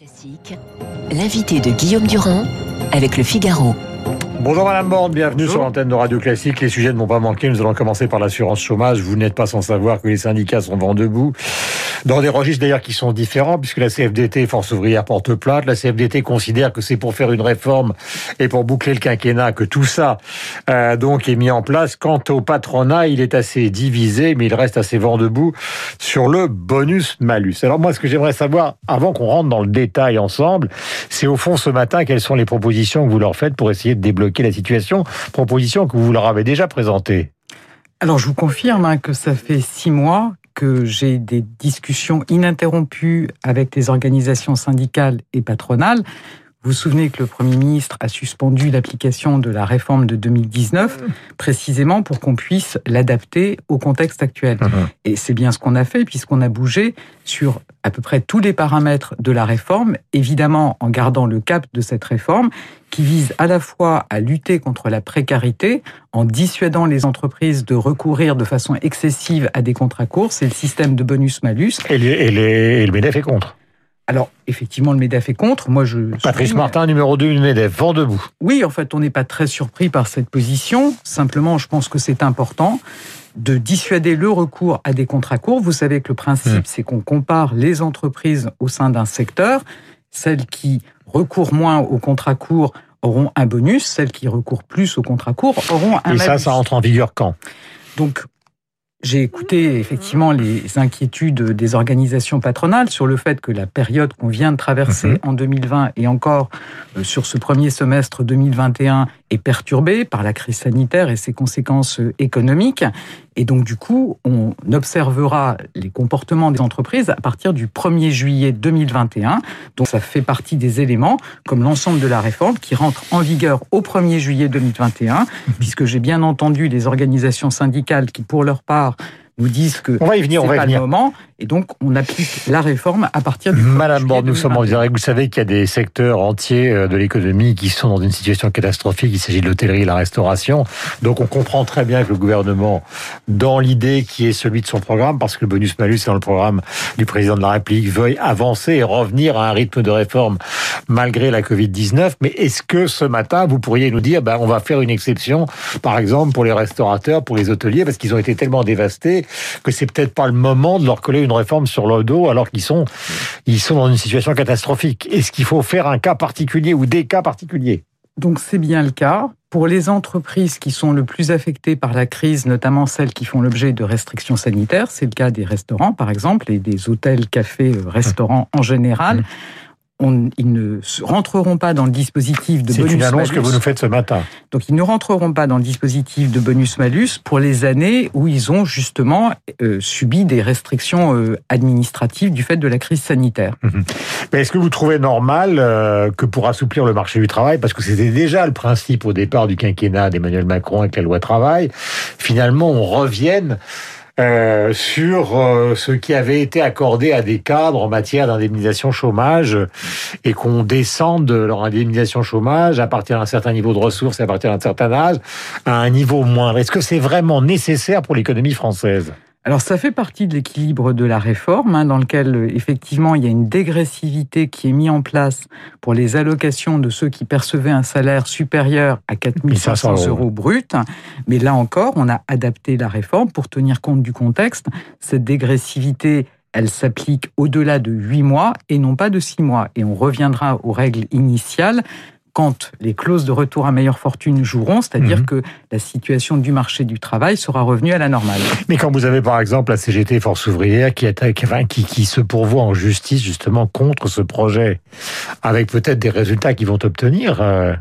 Classique, l'invité de Guillaume Durand avec le Figaro. Bonjour Madame Borne, bienvenue sur l'antenne de Radio Classique. Les sujets ne m'ont pas manqué. Nous allons commencer par l'assurance chômage. Vous n'êtes pas sans savoir que les syndicats sont vent debout. Dans des registres d'ailleurs qui sont différents, puisque la CFDT, Force ouvrière, porte plainte. La CFDT considère que c'est pour faire une réforme et pour boucler le quinquennat que tout ça euh, donc est mis en place. Quant au patronat, il est assez divisé, mais il reste assez vent debout sur le bonus-malus. Alors moi, ce que j'aimerais savoir, avant qu'on rentre dans le détail ensemble, c'est au fond ce matin, quelles sont les propositions que vous leur faites pour essayer de débloquer la situation, proposition que vous leur avez déjà présentée. Alors je vous confirme hein, que ça fait six mois que j'ai des discussions ininterrompues avec les organisations syndicales et patronales. Vous vous souvenez que le Premier ministre a suspendu l'application de la réforme de 2019 précisément pour qu'on puisse l'adapter au contexte actuel. Uh-huh. Et c'est bien ce qu'on a fait puisqu'on a bougé sur à peu près tous les paramètres de la réforme, évidemment en gardant le cap de cette réforme qui vise à la fois à lutter contre la précarité en dissuadant les entreprises de recourir de façon excessive à des contrats courts, c'est le système de bonus-malus. Et, et, le MEDEF est contre alors, effectivement, le MEDEF est contre. Moi, je. Patrice Martin, numéro 2 du MEDEF, vent debout. Oui, en fait, on n'est pas très surpris par cette position. Simplement, je pense que c'est important de dissuader le recours à des contrats courts. Vous savez que le principe, hmm. c'est qu'on compare les entreprises au sein d'un secteur. Celles qui recourent moins aux contrats courts auront un bonus, celles qui recourent plus aux contrats courts auront un Et ça, ça entre en vigueur quand? Donc, j'ai écouté effectivement les inquiétudes des organisations patronales sur le fait que la période qu'on vient de traverser mhm. en 2020 et encore euh, sur ce premier semestre 2021 est perturbée par la crise sanitaire et ses conséquences euh, économiques. Et donc, du coup, on observera les comportements des entreprises à partir du 1er juillet 2021. Donc, ça fait partie des éléments, comme l'ensemble de la réforme, qui rentre en vigueur au 1er juillet 2021, puisque j'ai bien entendu les organisations syndicales qui, pour leur part, nous disent que on va y venir, on va pas le moment. Et donc, on applique la réforme à partir du. Madame Borde, nous sommes en direct. Vous savez qu'il y a des secteurs entiers euh, de l'économie qui sont dans une situation catastrophique. Il s'agit de l'hôtellerie et la restauration. Donc, on comprend très bien que le gouvernement, dans l'idée qui est celui de son programme, parce que le bonus-malus est dans le programme du président de la République, veuille avancer et revenir à un rythme de réforme malgré la Covid-19. Mais est-ce que ce matin, vous pourriez nous dire, ben, on va faire une exception, par exemple, pour les restaurateurs, pour les hôteliers, parce qu'ils ont été tellement dévastés que c'est peut-être pas le moment de leur coller une réforme sur le dos alors qu'ils sont, ils sont dans une situation catastrophique. Est-ce qu'il faut faire un cas particulier ou des cas particuliers? Donc c'est bien le cas. Pour les entreprises qui sont le plus affectées par la crise, notamment celles qui font l'objet de restrictions sanitaires, c'est le cas des restaurants par exemple et des hôtels, cafés, restaurants en général. Mmh ils ne rentreront pas dans le dispositif de bonus-malus. C'est une annonce que vous nous faites ce matin. Donc, ils ne rentreront pas dans le dispositif de bonus-malus pour les années où ils ont justement euh, subi des restrictions euh, administratives du fait de la crise sanitaire. Mais est-ce que vous trouvez normal euh, que pour assouplir le marché du travail, parce que c'était déjà le principe au départ du quinquennat d'Emmanuel Macron avec la loi travail, finalement on revienne euh, sur euh, ce qui avait été accordé à des cadres en matière d'indemnisation chômage et qu'on descende leur indemnisation chômage à partir d'un certain niveau de ressources et à partir d'un certain âge à un niveau moindre. Est-ce que c'est vraiment nécessaire pour l'économie française? Alors ça fait partie de l'équilibre de la réforme, hein, dans lequel euh, effectivement il y a une dégressivité qui est mise en place pour les allocations de ceux qui percevaient un salaire supérieur à 4500 euros bruts. Mais là encore, on a adapté la réforme pour tenir compte du contexte. Cette dégressivité elle s'applique au-delà de 8 mois et non pas de 6 mois. Et on reviendra aux règles initiales quand les clauses de retour à meilleure fortune joueront, c'est-à-dire mhm. que la situation du marché du travail sera revenue à la normale. Mais quand vous avez par exemple la CGT Force ouvrière qui, qui, qui se pourvoit en justice justement contre ce projet, avec peut-être des résultats qu'ils vont obtenir. Euh,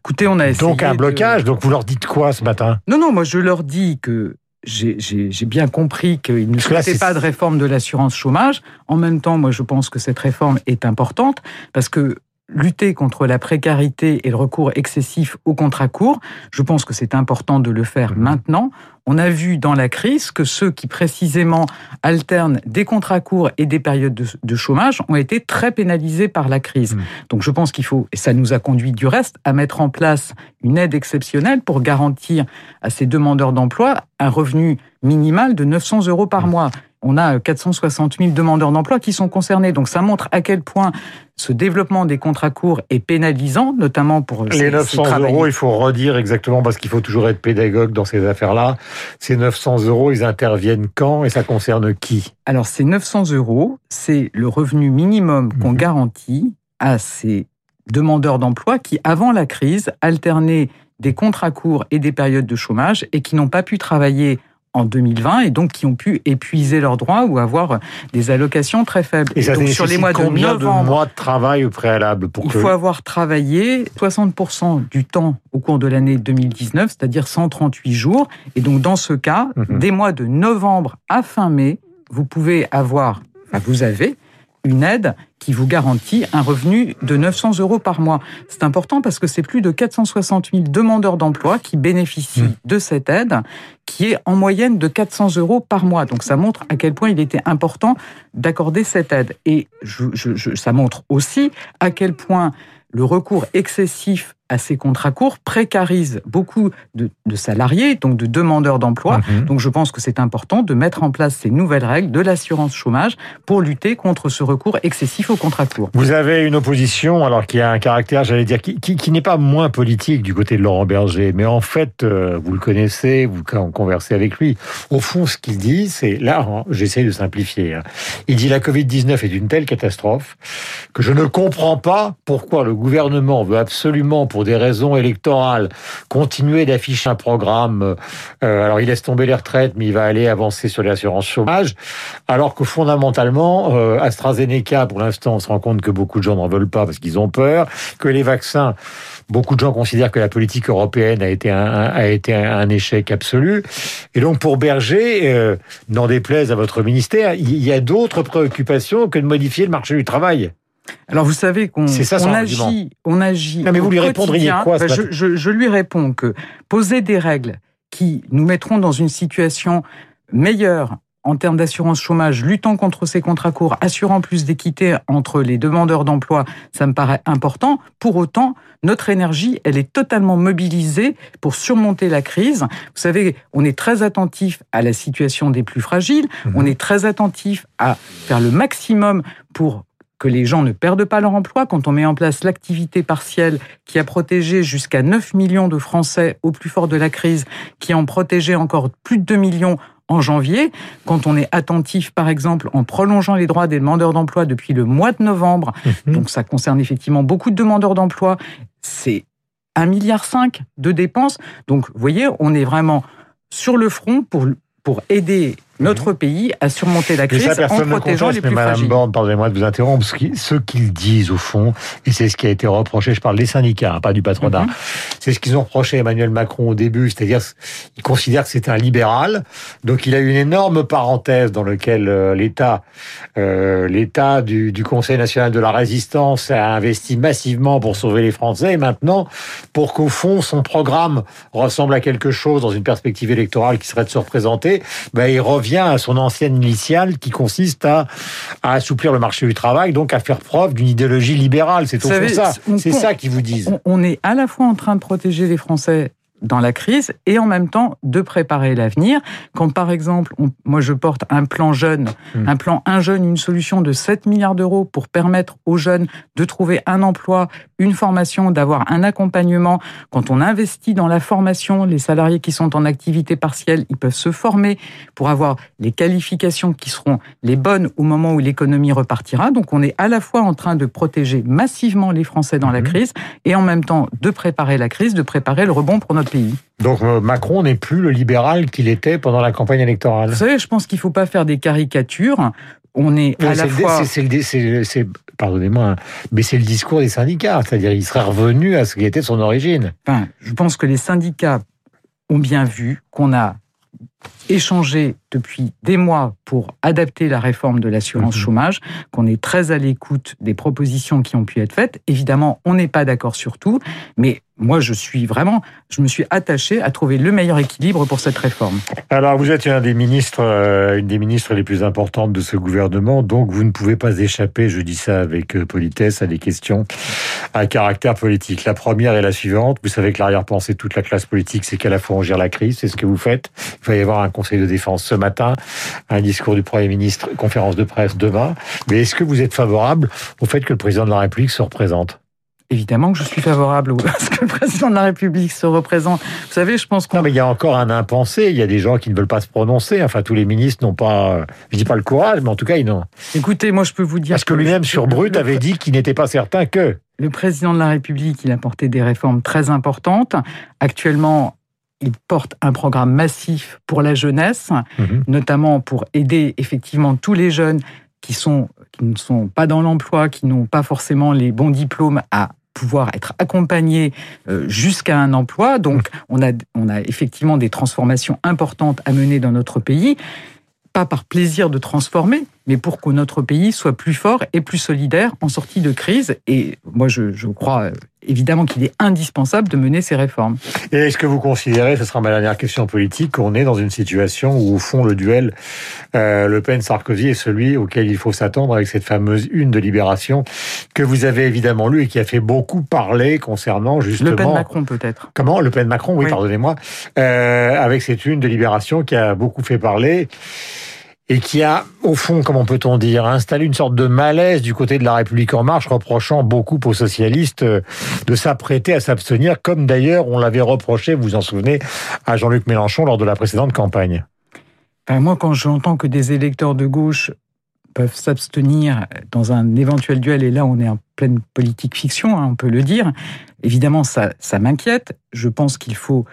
Écoutez, on a essayé donc un blocage. Donc vous leur dites quoi ce matin? Non, non, moi je leur dis que j'ai bien compris qu'ils ne souhaitaient pas de réforme de l'assurance chômage. En même temps, moi, je pense que cette réforme est importante parce que lutter contre la précarité et le recours excessif aux contrats courts, je pense que c'est important de le faire mhm. maintenant. On a vu dans la crise que ceux qui précisément alternent des contrats courts et des périodes de, chômage ont été très pénalisés par la crise. Mhm. Donc je pense qu'il faut, et ça nous a conduit du reste, à mettre en place une aide exceptionnelle pour garantir à ces demandeurs d'emploi un revenu minimal de 900 euros par mhm. mois. On a 460 000 demandeurs d'emploi qui sont concernés. Donc ça montre à quel point ce développement des contrats courts est pénalisant, notamment pour les 900 euros. Il faut redire exactement parce qu'il faut toujours être pédagogue dans ces affaires-là. Ces 900 euros, ils interviennent quand et ça concerne qui? Alors ces 900 euros, c'est le revenu minimum qu'on mhm. garantit à ces demandeurs d'emploi qui, avant la crise, alternaient des contrats courts et des périodes de chômage et qui n'ont pas pu travailler en 2020 et donc qui ont pu épuiser leurs droits ou avoir des allocations très faibles. Et, ça donc sur les mois de combien de mois de travail au préalable pour Il faut avoir travaillé 60% du temps au cours de l'année 2019, c'est-à-dire 138 jours. Et donc dans ce cas, mhm. des mois de novembre à fin mai, vous pouvez avoir, vous avez une aide qui vous garantit un revenu de 900 euros par mois. C'est important parce que c'est plus de 460 000 demandeurs d'emploi qui bénéficient mmh. de cette aide, qui est en moyenne de 400 euros par mois. Donc ça montre à quel point il était important d'accorder cette aide. Et ça montre aussi à quel point le recours excessif à ces contrats courts précarise beaucoup de, salariés, donc de demandeurs d'emploi. Mhm. Donc je pense que c'est important de mettre en place ces nouvelles règles de l'assurance chômage pour lutter contre ce recours excessif aux contrats courts. Vous avez une opposition, alors qui a un caractère, j'allais dire, qui, qui, n'est pas moins politique du côté de Laurent Berger, mais en fait, euh, vous le connaissez, vous conversez avec lui. Au fond, ce qu'il dit, c'est, là, hein, j'essaie de simplifier, hein. il dit la Covid-19 est une telle catastrophe que je ne comprends pas pourquoi le gouvernement veut absolument, pour des raisons électorales, continuer d'afficher un programme. Euh, alors, il laisse tomber les retraites, mais il va aller avancer sur l'assurance chômage. Alors que fondamentalement, euh, AstraZeneca, pour l'instant, on se rend compte que beaucoup de gens n'en veulent pas parce qu'ils ont peur, que les vaccins Beaucoup de gens considèrent que la politique européenne a été un, a été un échec absolu. Et donc, pour Berger, euh, n'en déplaise à votre ministère, il y a d'autres préoccupations que de modifier le marché du travail. Alors vous savez qu'on on agit, on agit. mais vous lui répondriez quoi bah, je, je, lui réponds que poser des règles qui nous mettront dans une situation meilleure en termes d'assurance chômage, luttant contre ces contrats courts, assurant plus d'équité entre les demandeurs d'emploi, ça me paraît important. Pour autant, notre énergie, elle est totalement mobilisée pour surmonter la crise. Vous savez, on est très attentif à la situation des plus fragiles, mhm. on est très attentif à faire le maximum pour que les gens ne perdent pas leur emploi, quand on met en place l'activité partielle qui a protégé jusqu'à 9 millions de Français au plus fort de la crise, qui en protégé encore plus de 2 millions en janvier, quand on est attentif, par exemple, en prolongeant les droits des demandeurs d'emploi depuis le mois de novembre, mhm. donc ça concerne effectivement beaucoup de demandeurs d'emploi, c'est 1,5 milliard de dépenses. Donc, vous voyez, on est vraiment sur le front pour, pour aider notre pays à surmonter la crise en protégeant les plus Madame fragiles. Borne, pardonnez-moi de vous interrompre, ce qu'ils disent au fond, et c'est ce qui a été reproché, je parle des syndicats, hein, pas du patronat, mhm. c'est ce qu'ils ont reproché à Emmanuel Macron au début, c'est-à-dire qu'ils considèrent que c'est un libéral, donc il a eu une énorme parenthèse dans laquelle euh, l'État euh, l'État du, du, Conseil national de la résistance a investi massivement pour sauver les Français, et maintenant, pour qu'au fond son programme ressemble à quelque chose dans une perspective électorale qui serait de se représenter, ben, il revient à son ancienne initiale qui consiste à, assouplir le marché du travail, donc à faire preuve d'une idéologie libérale. C'est ça. C'est ça qu'ils vous disent. On est à la fois en train de protéger les Français dans la crise et en même temps de préparer l'avenir. Quand par exemple, moi je porte un plan jeune, hmm. un plan un jeune, une solution de 7 milliards d'euros pour permettre aux jeunes de trouver un emploi, une formation, d'avoir un accompagnement. Quand on investit dans la formation, les salariés qui sont en activité partielle, ils peuvent se former pour avoir les qualifications qui seront les bonnes au moment où l'économie repartira. Donc on est à la fois en train de protéger massivement les Français dans la hmm. crise et en même temps de préparer la crise, de préparer le rebond pour notre donc euh, Macron n'est plus le libéral qu'il était pendant la campagne électorale. Vous savez, je pense qu'il ne faut pas faire des caricatures. On est à la fois. C'est, pardonnez-moi, mais c'est le discours des syndicats, c'est-à-dire il serait revenu à ce qui était son origine. Enfin, je pense que les syndicats ont bien vu qu'on a échangé depuis des mois pour adapter la réforme de l'assurance mhm. chômage, qu'on est très à l'écoute des propositions qui ont pu être faites. Évidemment, on n'est pas d'accord sur tout, mais moi, je suis vraiment, je me suis attaché à trouver le meilleur équilibre pour cette réforme. Alors, vous êtes un des ministres, euh, une des ministres les plus importantes de ce gouvernement, donc vous ne pouvez pas échapper, je dis ça avec euh, politesse, à des questions à caractère politique. La première est la suivante. Vous savez que l'arrière-pensée de toute la classe politique, c'est qu'à la fois on gère la crise, c'est ce que vous faites. Il va y avoir un conseil de défense ce matin, un discours du Premier ministre, conférence de presse demain. Mais est-ce que vous êtes favorable au fait que le président de la République se représente? Évidemment que je suis favorable à ce que le président de la République se représente. Vous savez, je pense qu'on... Non, mais il y a encore un impensé. Il y a des gens qui ne veulent pas se prononcer. Enfin, tous les ministres n'ont pas, je dis pas le courage, mais en tout cas, ils n'ont... Écoutez, moi, je peux vous dire... Parce que, lui-même, sur Brut, avait dit qu'il n'était pas certain que... Le président de la République, il a porté des réformes très importantes. Actuellement, il porte un programme massif pour la jeunesse, mhm. notamment pour aider effectivement tous les jeunes qui sont qui ne sont pas dans l'emploi, qui n'ont pas forcément les bons diplômes à pouvoir être accompagné euh, jusqu'à un emploi. Donc, mmh. on a, on a effectivement des transformations importantes à mener dans notre pays, pas par plaisir de transformer, mais pour que notre pays soit plus fort et plus solidaire en sortie de crise. Et moi, je, je crois euh, évidemment qu'il est indispensable de mener ces réformes. Et est-ce que vous considérez, ce sera ma dernière question politique, qu'on est dans une situation où, au fond, le duel euh, Le Pen-Sarkozy est celui auquel il faut s'attendre avec cette fameuse une de Libération que vous avez évidemment lu et qui a fait beaucoup parler concernant justement... Le Pen-Macron peut-être. Comment Le Pen-Macron, oui, pardonnez-moi. Euh, avec cette une de Libération qui a beaucoup fait parler et qui a, au fond, comment peut-on dire, installé une sorte de malaise du côté de la République en marche, reprochant beaucoup aux socialistes euh, de s'apprêter à s'abstenir, comme d'ailleurs on l'avait reproché, vous vous en souvenez, à Jean-Luc Mélenchon lors de la précédente campagne. Ben moi, quand j'entends que des électeurs de gauche peuvent s'abstenir dans un éventuel duel, et là on est en pleine politique fiction, hein, on peut le dire, évidemment ça, ça m'inquiète. Je pense qu'il faut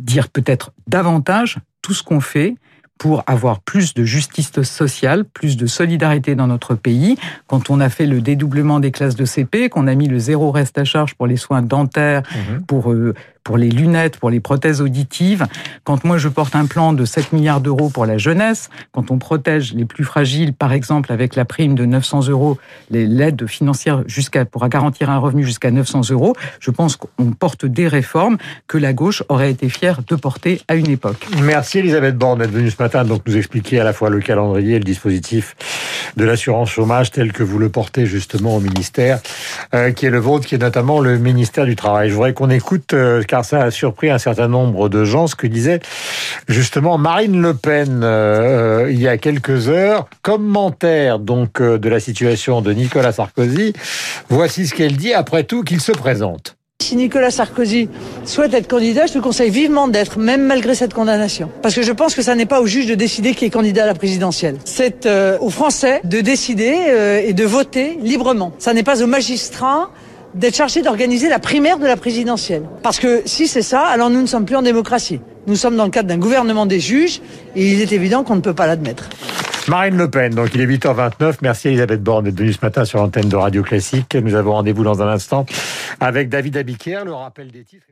dire peut-être davantage tout ce qu'on fait pour avoir plus de justice sociale, plus de solidarité dans notre pays. Quand on a fait le dédoublement des classes de CP, qu'on a mis le zéro reste à charge pour les soins dentaires, mhm. pour euh, pour les lunettes, pour les prothèses auditives. Quand moi je porte un plan de 7 milliards d'euros pour la jeunesse, quand on protège les plus fragiles, par exemple avec la prime de 900 euros, l'aide financière jusqu'à pour garantir un revenu jusqu'à 900 euros, je pense qu'on porte des réformes que la gauche aurait été fière de porter à une époque. Merci Elisabeth Borne d'être venue ce matin donc nous expliquer à la fois le calendrier et le dispositif de l'assurance chômage tel que vous le portez justement au ministère, euh, qui est le vôtre, qui est notamment le ministère du Travail. Je voudrais qu'on écoute, euh, car ça a surpris un certain nombre de gens, ce que disait justement Marine Le Pen euh, il y a quelques heures. Commentaire donc de la situation de Nicolas Sarkozy. Voici ce qu'elle dit après tout qu'il se présente. Si Nicolas Sarkozy souhaite être candidat, je te conseille vivement d'être, même malgré cette condamnation. Parce que je pense que ça n'est pas au juge de décider qui est candidat à la présidentielle. C'est euh, aux Français de décider euh, et de voter librement. Ça n'est pas aux magistrats d'être chargés d'organiser la primaire de la présidentielle. Parce que si c'est ça, alors nous ne sommes plus en démocratie. Nous sommes dans le cadre d'un gouvernement des juges et il est évident qu'on ne peut pas l'admettre. Marine Le Pen, donc il est 8h29. Merci Elisabeth Borne d'être venue ce matin sur l'antenne de Radio Classique. Nous avons rendez-vous dans un instant avec David Abiquière, le rappel des titres.